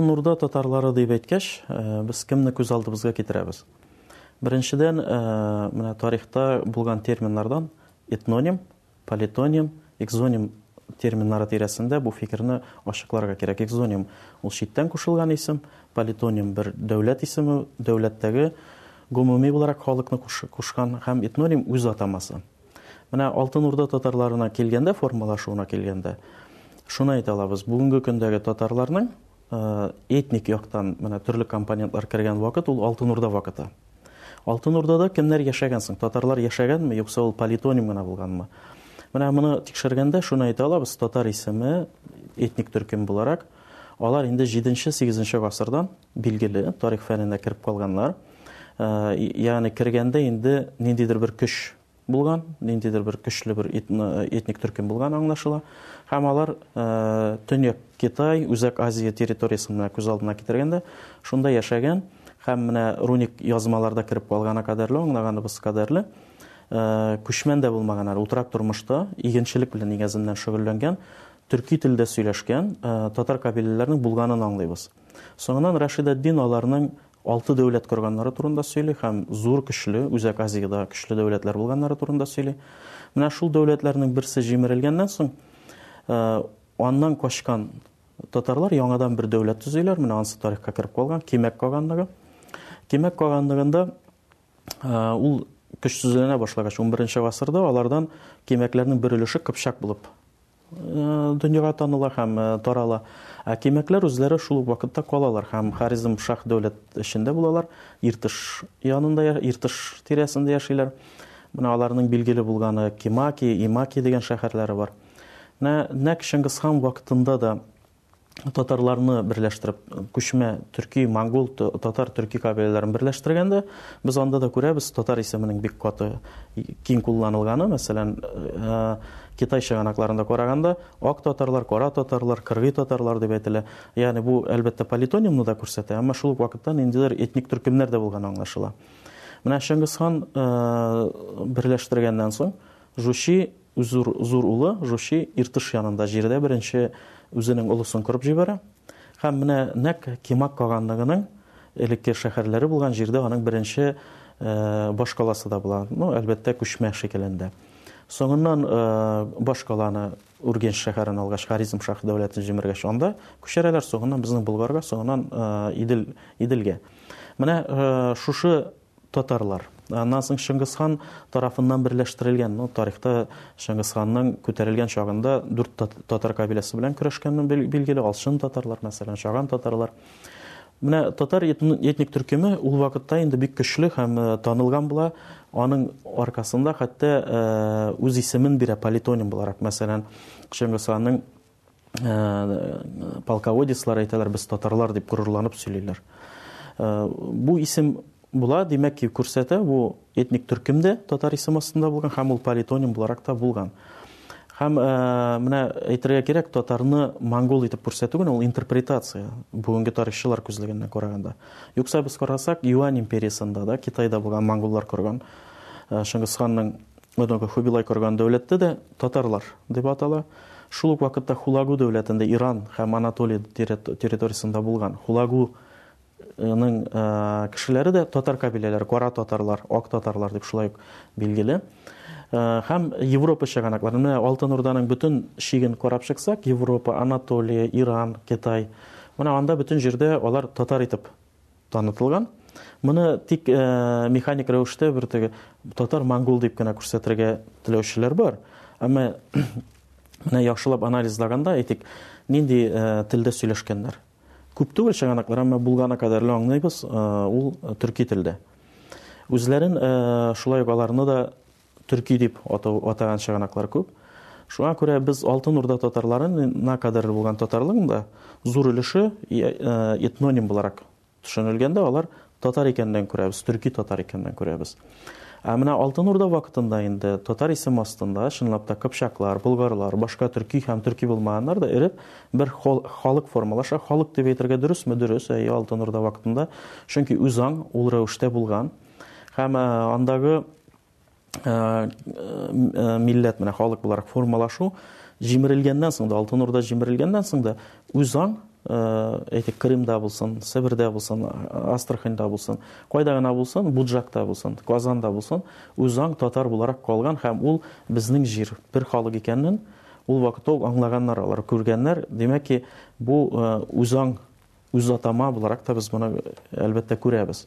Нурда татарлары дип әйткәч, э, без кемне күз алдыбызга китерәбез? Беренчедән, э, менә тарихта булган терминнардан этноним, Политоним, экзоним терминнары тирәсендә бу фикерне ачыкларга кирәк. Экзоним ул читтән кушылган исем, политоним бер дәүләт исеме, дәүләттәге гомуми буларак халыкны кушкан һәм этноним үз атамасы. Менә Алтын Урда татарларына килгәндә, формалашуына килгәндә, шуны әйтә алабыз. Бүгенге көндәге татарларның этник яктан менә төрле компонентлар кергән вакыт ул Алтын Урда вакыты. Алтын Урдада кемнәр яшәгән соң? Татарлар яшәгәнме, юкса ул политоним гына булганмы? Менә моны тикшергәндә шуны әйтә алабыз, татар исеме этник төркем буларак, алар инде 7-8 гасырдан билгеле тарих фәненә кереп калганнар. Ягъни кергәндә инде ниндидер бер көч булган, ниндидер бер көчле бер этник төркем булган аңлашыла. Һәм алар Төньяк Китай, Үзәк Азия территориясен менә күз алдына китергәндә, шунда яшәгән һәм менә руник язмаларда кереп калгана кадәрле, аңлаганыбыз кадәрле, күчмән дә булмаган әле, утырак тормышта игенчелек белән нигезеннән шөгыльләнгән, төрки телдә сөйләшкән татар кабиләләренең булганын аңлыйбыз. Соңыннан Рашидәддин аларның Алты дәүләт корганнары турында сөйли һәм зур көчле, Үзәк Азиядә көчле дәүләтләр булганнары турында сөйли. Менә шул дәүләтләрнең берсе җимерелгәннән соң, аннан качкан татарлар яңадан бер дәүләт төзиләр, менә ансы тарихка кереп калган, Кимәк каганлыгы. Кимәк каганлыгында ул көчсезләнә башлагач, 11 нче гасырда алардан кимәкләрнең бер өлеше кыпчак булып дөньяга таныла һәм тарала. Ә кимәкләр үзләре шул ук вакытта калалар һәм Харизм шах дәүләт эчендә булалар, Иртыш янында, Иртыш тирәсендә яшиләр. Менә аларның билгеле булганы Кимаки, Имаки дигән шәһәрләре бар. Менә нәкъ Чыңгыз хан вакытында да татарларны берләштереп, күчмә төрки, монгол, татар, төрки кабиләләрен берләштергәндә, без анда да күрәбез, татар исеменең бик каты киң кулланылганы, мәсәлән, э, Китай чыганакларында караганда, ак татарлар, кара татарлар, кыргый татарлар дип әйтелә. Ягъни бу әлбәттә политонимны да күрсәтә, әмма шул ук вакытта ниндидер этник төркемнәр дә булган аңлашыла. Менә Шыңгыз хан э, берләштергәннән соң, Жучи Зур зур улы Жучи Иртыш янында җирдә беренче үзенең олысын корып җибәрә һәм менә нәкъ Кимак каганлыгының элекке шәһәрләре булган җирдә аның беренче башкаласы да була. Ну, әлбәттә, күчмә шикелендә. Соңыннан башкаланы Үргенч шәһәрен алгач, Харизм шаһ дәүләтен җимергәч, анда күчерәләр, соңыннан безнең Болгарга, соңыннан Идел, Иделгә. Менә шушы татарлар. Аннан соң Чыңгыз хан тарафыннан берләштерелгән. Ну, тарихта Чыңгыз ханның күтәрелгән чагында дүрт татар кабиләсе белән көрәшкәне билгеле, алчын татарлар, мәсәлән, чаган татарлар. Менә татар этник төркеме ул вакытта инде бик көчле һәм э, танылган була. Аның аркасында хәтта э, үз исемен бирә политоним буларак. Мәсәлән, Чыңгыз ханның э, полководецлар әйтәләр, без татарлар дип горурланып сөйлиләр. Э, бу исем була, димәк ки, күрсәтә, бу этник төркем дә татар исем астында булган һәм ул политоним буларак та булган. Һәм э, менә әйтергә кирәк, татарны монгол итеп күрсәтү генә ул интерпретация, бүгенге тарихчылар күзлегеннән караганда. Юкса без карасак, Юань империясында да, Китайда булган монголлар корган э, Шыңгысханның Борынгы Хубилай корган дәүләттә дә татарлар дип атала. Шул ук вакытта Хулагу дәүләтендә Иран һәм Анатолия территориясендә булган Хулагу ның кешеләре дә татар кабиләләре, кара татарлар, ак татарлар дип шулай ук билгеле. Һәм Европа чыганаклары, менә Алтын Урданың бөтен чиген карап чыксак, Европа, Анатолия, Иран, Китай, менә анда бөтен җирдә алар татар итеп танытылган. Моны тик механик рәвештә бер теге татар-монгол дип кенә күрсәтергә теләүчеләр бар. Әмма менә яхшылап анализлаганда, әйтик, нинди телдә сөйләшкәннәр. Күп түгел чыганаклар, әмма булгана кадәрле аңлыйбыз, ул төрки телдә. Үзләрен шулай ук аларны да төрки дип атау, атаган чыганаклар күп. Шуңа күрә без Алтын Урда татарлары на кадәрле булган татарлыгын да зур өлеше э, этноним буларак төшенелгәндә алар татар икәнлеген күрәбез, төрки татар икәнлеген күрәбез. Ә менә Алтын Урда вакытында инде татар исем астында чынлап та кыпчаклар, болгарлар, башка төрки һәм төрки булмаганнар да эреп бер халык формалаша. Халык дип әйтергә дөресме? Дөрес, әйе, Алтын Урда вакытында. Чөнки үзаң ул рәвештә булган. Һәм андагы милләт менә халык буларак формалашу җимерелгәннән соң да, Алтын Урда җимерелгәннән соң да үзаң әйтик Крымда булсын, Себердә булсын, Астраханьда булсын, кайда гына булсын, Буджакта булсын, Казанда булсын, үзаң татар буларак калган һәм ул безнең җир, бер халык икәнен ул вакытта ук аңлаганнар алар, күргәннәр. Димәк ки, бу үзаң Үзатама буларак та без моны, әлбәттә, күрәбез.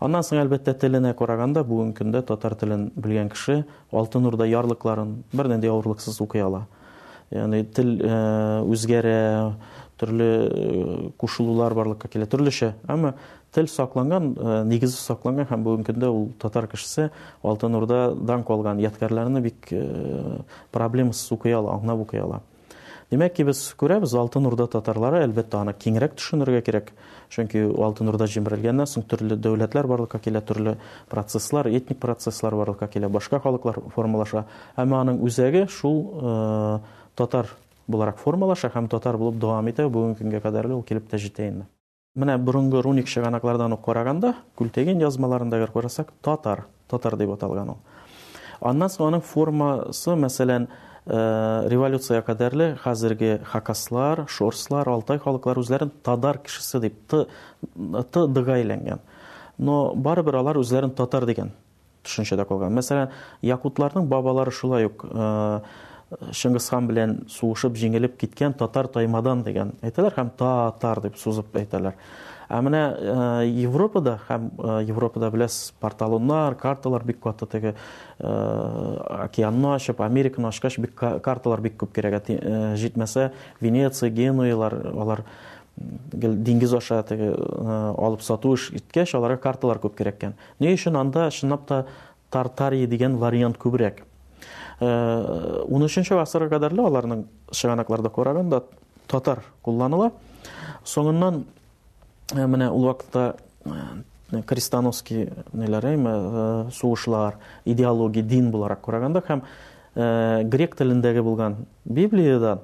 Аннан соң, әлбәттә, теленә караганда, бүгенге көндә татар телен белгән кеше Алтын Урда ярлыкларын бернинди авырлыксыз укый ала. Ягъни тел үзгәрә, төрле кушылулар барлыкка килә, төрлечә. Әмма тел сакланган, нигезе сакланган һәм бүгенге көндә ул татар кешесе Алтын Урдадан калган ядкәрләрне бик проблемасыз укый ала, аңлап укый ала. Димәк ки, без күрәбез, Алтын Урда татарлары, әлбәттә, аны киңрәк төшенергә кирәк, чөнки Алтын Урда җимерелгәннән соң төрле дәүләтләр барлыкка килә, төрле процесслар, этник процесслар барлыкка килә, башка халыклар формалаша. Әмма аның үзәге шул татар буларак формалаша һәм татар булып дәвам итә, бүгенге көнгә кадәрле ул килеп тә җитә инде. Менә борынгы руник чыганаклардан ук караганда, Күлтеген язмаларында әгәр карасак, татар, татар дип аталган ул. Аннан соң аның формасы, мәсәлән, э, революция кадәрле хәзерге хакаслар, шорслар, алтай халыклар үзләрен тадар кешесе дип т т дыга әйләнгән. Но барыбер алар үзләрен татар дигән. төшенчәдә калган. Мәсәлән, якутларның бабалары шулай ук Чыңгыз хан белән сугышып җиңелеп киткән татар таймадан дигән әйтәләр һәм татар дип сузып әйтәләр. Ә менә э, Европада һәм э, Европада беләсез, порталоннар, карталар бик каты теге э, океанны ачып, Американы ачкач бик карталар бик күп кирәк. Җитмәсә, Венеция, Генуялар, алар диңгез аша теге алып сату эш иткәч, аларга карталар күп кирәккән. Ни өчен анда чынлап та Тартария дигән вариант күбрәк? 13 гасырга кадәр лә аларның чыганакларда караганда татар кулланыла. Соңыннан менә ул вакытта крестоносский ниләре, сугышлар, идеология, дин буларак караганда һәм грек телендәге булган Библиядән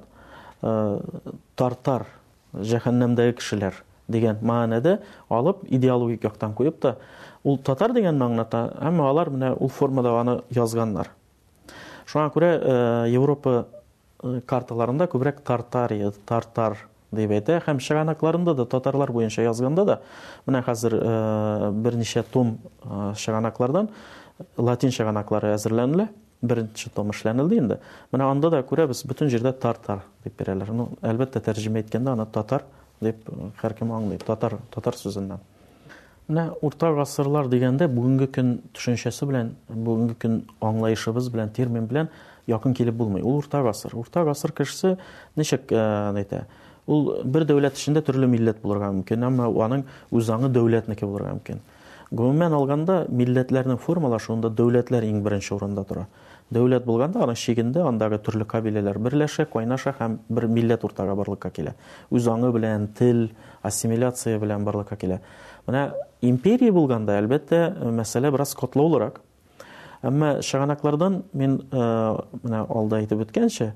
тартар җәһәннәмдәге кешеләр дигән мәгънәдә алып, идеологик яктан куеп та, ул татар дигәнне аңлата, әмма алар менә ул формада аны язганнар. Шуңа күрә Европа карталарында күбрәк Тартария, Тартар дип әйтә һәм чыганакларында да татарлар буенча язганда да менә хәзер берничә том чыганаклардан латин чыганаклары әзерләнелә. Беренче том эшләнелде инде. Менә анда да күрәбез, бөтен җирдә тартар дип бирәләр. Ну, әлбәттә, тәрҗемә иткәндә аны татар дип һәркем аңлый. Татар, татар сүзеннән. Менә урта гасырлар дигәндә бүгенге көн төшенчәсе белән, бүгенге көн аңлаешыбыз белән, термин белән якын килеп булмый. Ул урта гасыр. Урта гасыр кешесе ничек э, әйтә? Ул бер дәүләт эчендә төрле милләт булырга мөмкин, әмма аның үз аңы дәүләтнеке булырга мөмкин. Гомумән алганда, милләтләрнең формалашуында дәүләтләр иң беренче урында тора. Дәүләт булганда, аның чигендә андагы төрле кабиләләр берләшә, кайнаша һәм бер милләт уртага барлыкка килә. Үз аңы белән, тел, ассимиляция белән барлыкка килә. Менә империя булганда, әлбәттә, мәсьәлә бераз катлаулырак. Әмма чыганаклардан мин э, менә алда әйтеп үткәнчә,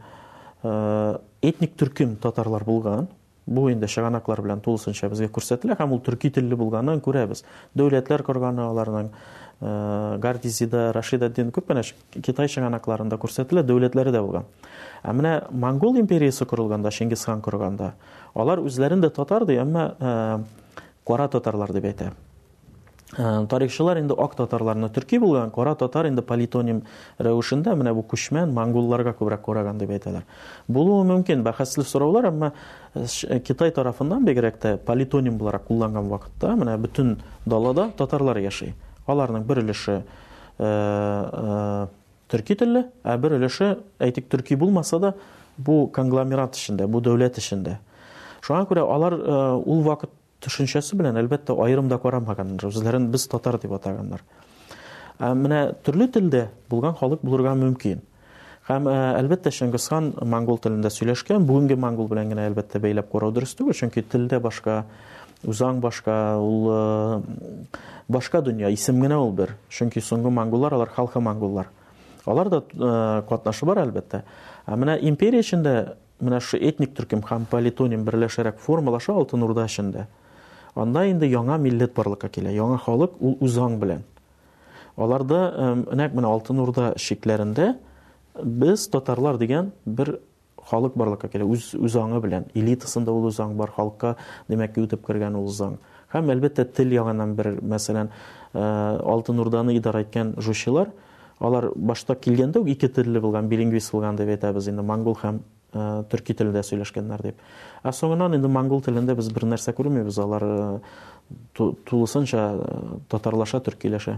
э, этник төркем татарлар булган, Бу инде чыганаклар белән тулысынча безгә күрсәтелә һәм ул төрки телле булганын күрәбез. Дәүләтләр корганы аларның Гардизида, Рашидаддин күп кенә Китай чыганакларында күрсәтелә, дәүләтләре дә булган. Ә менә Монгол империясе корылганда, Чингисхан корганда, алар үзләрен дә татар ди, әмма кара татарлар дип әйтә. Э, тарихчылар инде ак татарларны төрки булган кара татар инде политоним рәвешендә менә бу күчмән монголларга күбрәк караган дип әйтәләр булуы мөмкин бәхәсле сораулар әмма э, э, китай тарафыннан бигрәк тә политоним буларак кулланган вакытта менә бөтен далада татарлар яши аларның бер өлеше төрки телле ә бер өлеше әйтик төрки булмаса да бу конгломерат эчендә бу дәүләт эчендә шуңа күрә алар ул вакыт Төшенчәсе белән, әлбәттә, аерым да карамаганнар, үзләрен без татар дип атаганнар. Ә менә төрле телдә булган халык булырга мөмкин. Һәм, ә, әлбәттә, Чыңгызхан монгол телендә сөйләшкән, бүгенге монгол белән генә, әлбәттә, бәйләп карау дөрес түгел, чөнки телдә башка, үзаң башка, ул э, башка дөнья, исем генә ул бер. Чөнки соңгы монголлар, алар халкы монголлар. Алар да э, катнашы бар, әлбәттә. Ә менә империя эчендә Менә шушы этник төркем һәм политоним берләшәрәк формалаша Алтын Урда эчендә. Анда инде яңа милләт барлыкка килә, яңа халык ул үзаң белән. Аларда нәкъ менә Алтын Урда чикләрендә без татарлар дигән бер халык барлыкка килә, үз үзаңы белән. Элитасында ул үзаң бар, халыкка димәк ки үтеп кергән ул үзаң. Һәм әлбәттә тел ягыннан бер, мәсәлән, Алтын Урданы идарә иткән жучилар Алар башта килгәндә үк ике телле булган, билингвист булган дип әйтәбез инде, монгол һәм төрки телдә сөйләшкәннәр дип. Ә соңыннан инде монгол телендә без бер нәрсә күрмибез, алар тулысынча татарлаша, төркиләшә.